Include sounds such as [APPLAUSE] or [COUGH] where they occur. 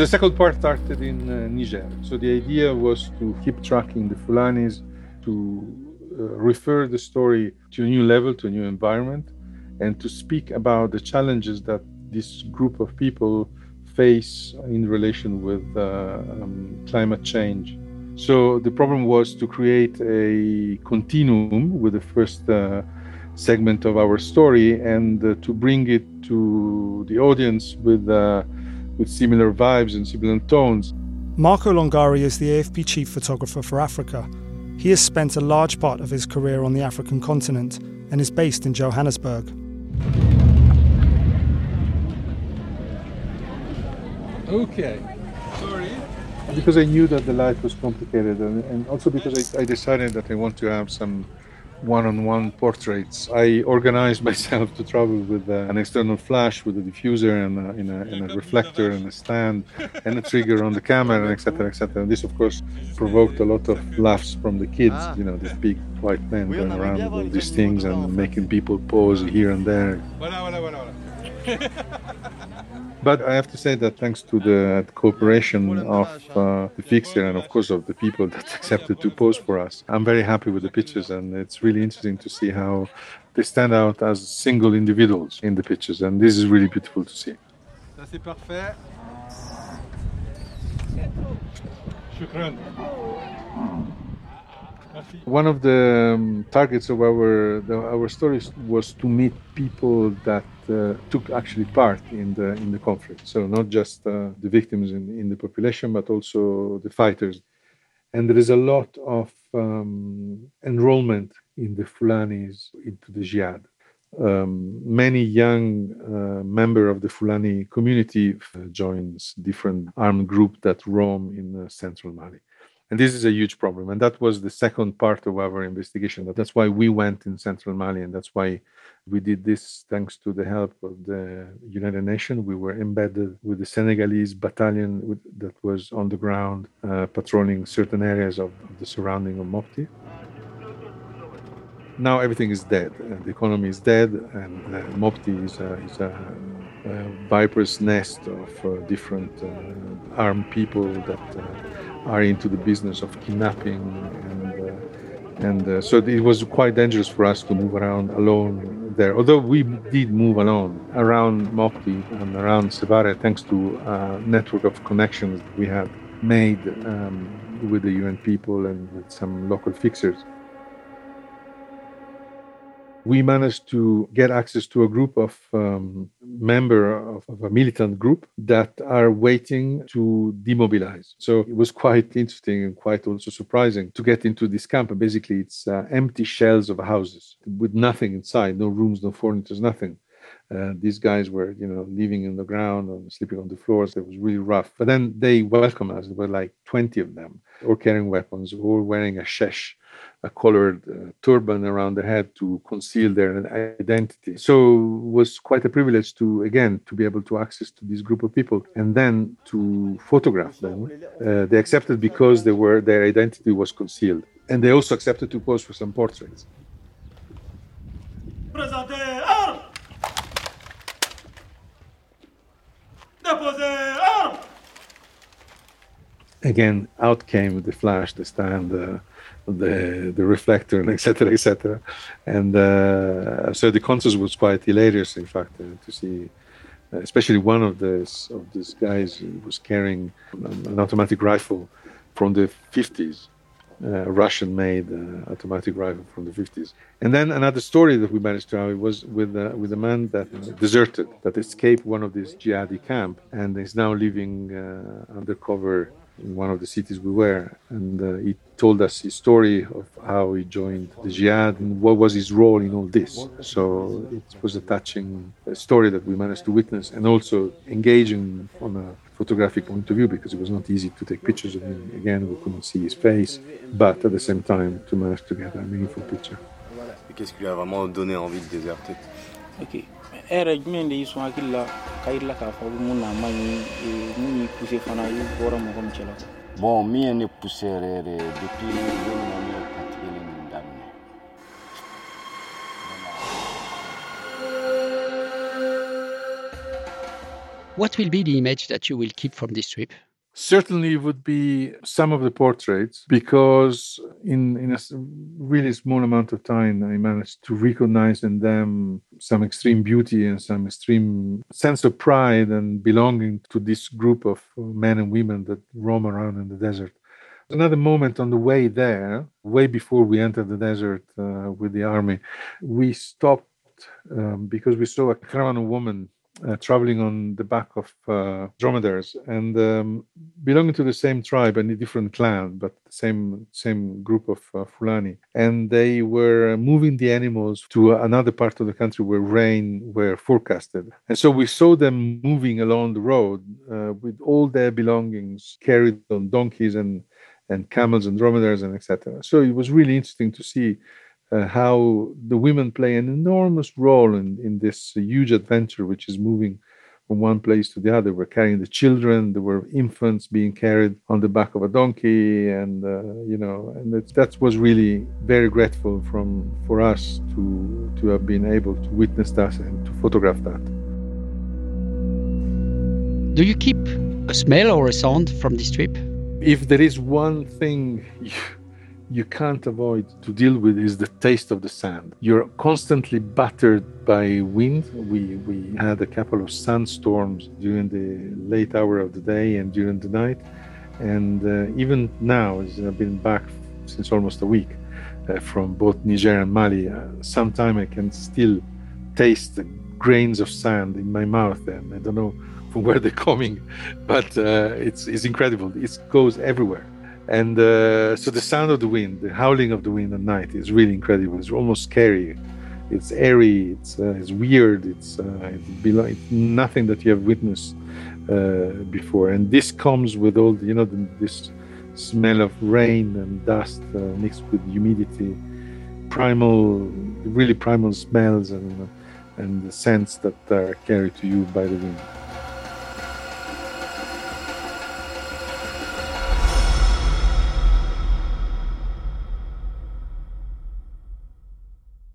the second part started in uh, Niger. So the idea was to keep tracking the Fulanis, to uh, refer the story to a new level, to a new environment, and to speak about the challenges that this group of people face in relation with uh, um, climate change. So the problem was to create a continuum with the first uh, segment of our story and uh, to bring it to the audience with uh, with similar vibes and similar tones. Marco Longari is the AFP chief photographer for Africa. He has spent a large part of his career on the African continent and is based in Johannesburg. Okay. Sorry. Because I knew that the life was complicated, and, and also because I, I decided that I want to have some one-on-one portraits. I organized [LAUGHS] myself to travel with uh, an external flash, with a diffuser and a, and, a, and a, reflector and a stand [LAUGHS] and a trigger on the camera, and etc., etc. And this, of course, provoked a lot of laughs from the kids. Ah. You know, these big white men going around with all these things and making people pose here and there. [LAUGHS] But I have to say that thanks to the cooperation of uh, the fixer and of course of the people that [LAUGHS] accepted to pose for us, I'm very happy with the pictures. And it's really interesting to see how they stand out as single individuals in the pictures. And this is really beautiful to see. One of the um, targets of our the, our stories was to meet people that took actually part in the in the conflict. So not just uh, the victims in, in the population, but also the fighters. And there is a lot of um, enrollment in the Fulanis into the jihad. Um, many young uh, member of the Fulani community uh, joins different armed groups that roam in uh, central Mali. And this is a huge problem. And that was the second part of our investigation. That's why we went in central Mali. And that's why we did this thanks to the help of the United Nations. We were embedded with the Senegalese battalion that was on the ground uh, patrolling certain areas of, of the surrounding of Mopti now everything is dead. Uh, the economy is dead, and uh, Mopti is a, is a, a viper's nest of uh, different uh, armed people that uh, are into the business of kidnapping and uh, and so it was quite dangerous for us to move around alone there. Although we did move alone around Mopti and around Sevare, thanks to a network of connections we had made um, with the UN people and with some local fixers we managed to get access to a group of um, member of, of, a militant group that are waiting to demobilize. So it was quite interesting and quite also surprising to get into this camp. basically, it's uh, empty shells of houses with nothing inside, no rooms, no furniture, nothing. Uh, these guys were, you know, living in the ground and sleeping on the floors. It was really rough. But then they welcomed us. There were like 20 of them, all carrying weapons, all wearing a shesh a colored uh, turban around the head to conceal their identity. So it was quite a privilege to again to be able to access to this group of people and then to photograph them. Uh, they accepted because they were their identity was concealed, and they also accepted to pose for some portraits. Again, out came the flash, the stand, uh, the the reflector and etc etc and uh, so the concert was quite hilarious in fact uh, to see uh, especially one of this of these guys was carrying an, automatic rifle from the 50s uh, Russian made uh, automatic rifle from the 50s and then another story that we managed to have was with with a man that deserted that escaped one of these jihadi camp and is now living undercover in one of the cities we were, and uh, he told us his story of how he joined the jihad and what was his role in all this. So it was a touching uh, story that we managed to witness, and also engaging from a photographic point of view because it was not easy to take pictures of him. Again, we couldn't see his face, but at the same time to manage to get a meaningful picture. Qu'est-ce qui lui a vraiment donné envie de déserter Ok. E yɛrɛ jumɛn de y'i sɔn hakili la ka yiri la k'a fɔ mun na ma ɲi mun y'i poussé fana i bɔra mɔgɔ min cɛla bon min ye ne poussé yɛrɛ yɛrɛ depuis don min na ne ye katigɛli nin daminɛ What will be the image that you will keep from this trip? Certainly would be some of the portraits because in in a really small amount of time i managed to recognize in them some extreme beauty and some extreme sense of pride and belonging to this group of men and women that roam around in the desert. Another moment on the way there way before we entered the desert uh, with the army we stopped um, because we saw a caravan of women uh, traveling on the back of uh, dromedaries and um, belonging to the same tribe and a different clan, but the same same group of uh, Fulani. And they were moving the animals to another part of the country where rain were forecasted. And so we saw them moving along the road uh, with all their belongings carried on donkeys and and camels and dromedaries and etc. So it was really interesting to see uh, how the women play an enormous role in, in this huge adventure, which is moving from one place to the other. We're carrying the children. There were infants being carried on the back of a donkey, and uh, you know, and that was really very grateful from for us to to have been able to witness that and to photograph that. Do you keep a smell or a sound from this trip? If there is one thing. You, you can't avoid to deal with is the taste of the sand. You're constantly battered by wind. We, we had a couple of sandstorms during the late hour of the day and during the night. And uh, even now, I've been back since almost a week uh, from both Niger and Mali, uh, sometime I can still taste the grains of sand in my mouth. And I don't know from [LAUGHS] where they're coming, but uh, it's, it's incredible. It goes everywhere and uh, so the sound of the wind, the howling of the wind at night is really incredible. It's almost scary. It's airy. It's uh, it's weird. It's, uh, nothing that you have witnessed uh, before. And this comes with all the, you know the, this smell of rain and dust uh, mixed with humidity, primal, really primal smells and and the scents that are carried to you by the wind.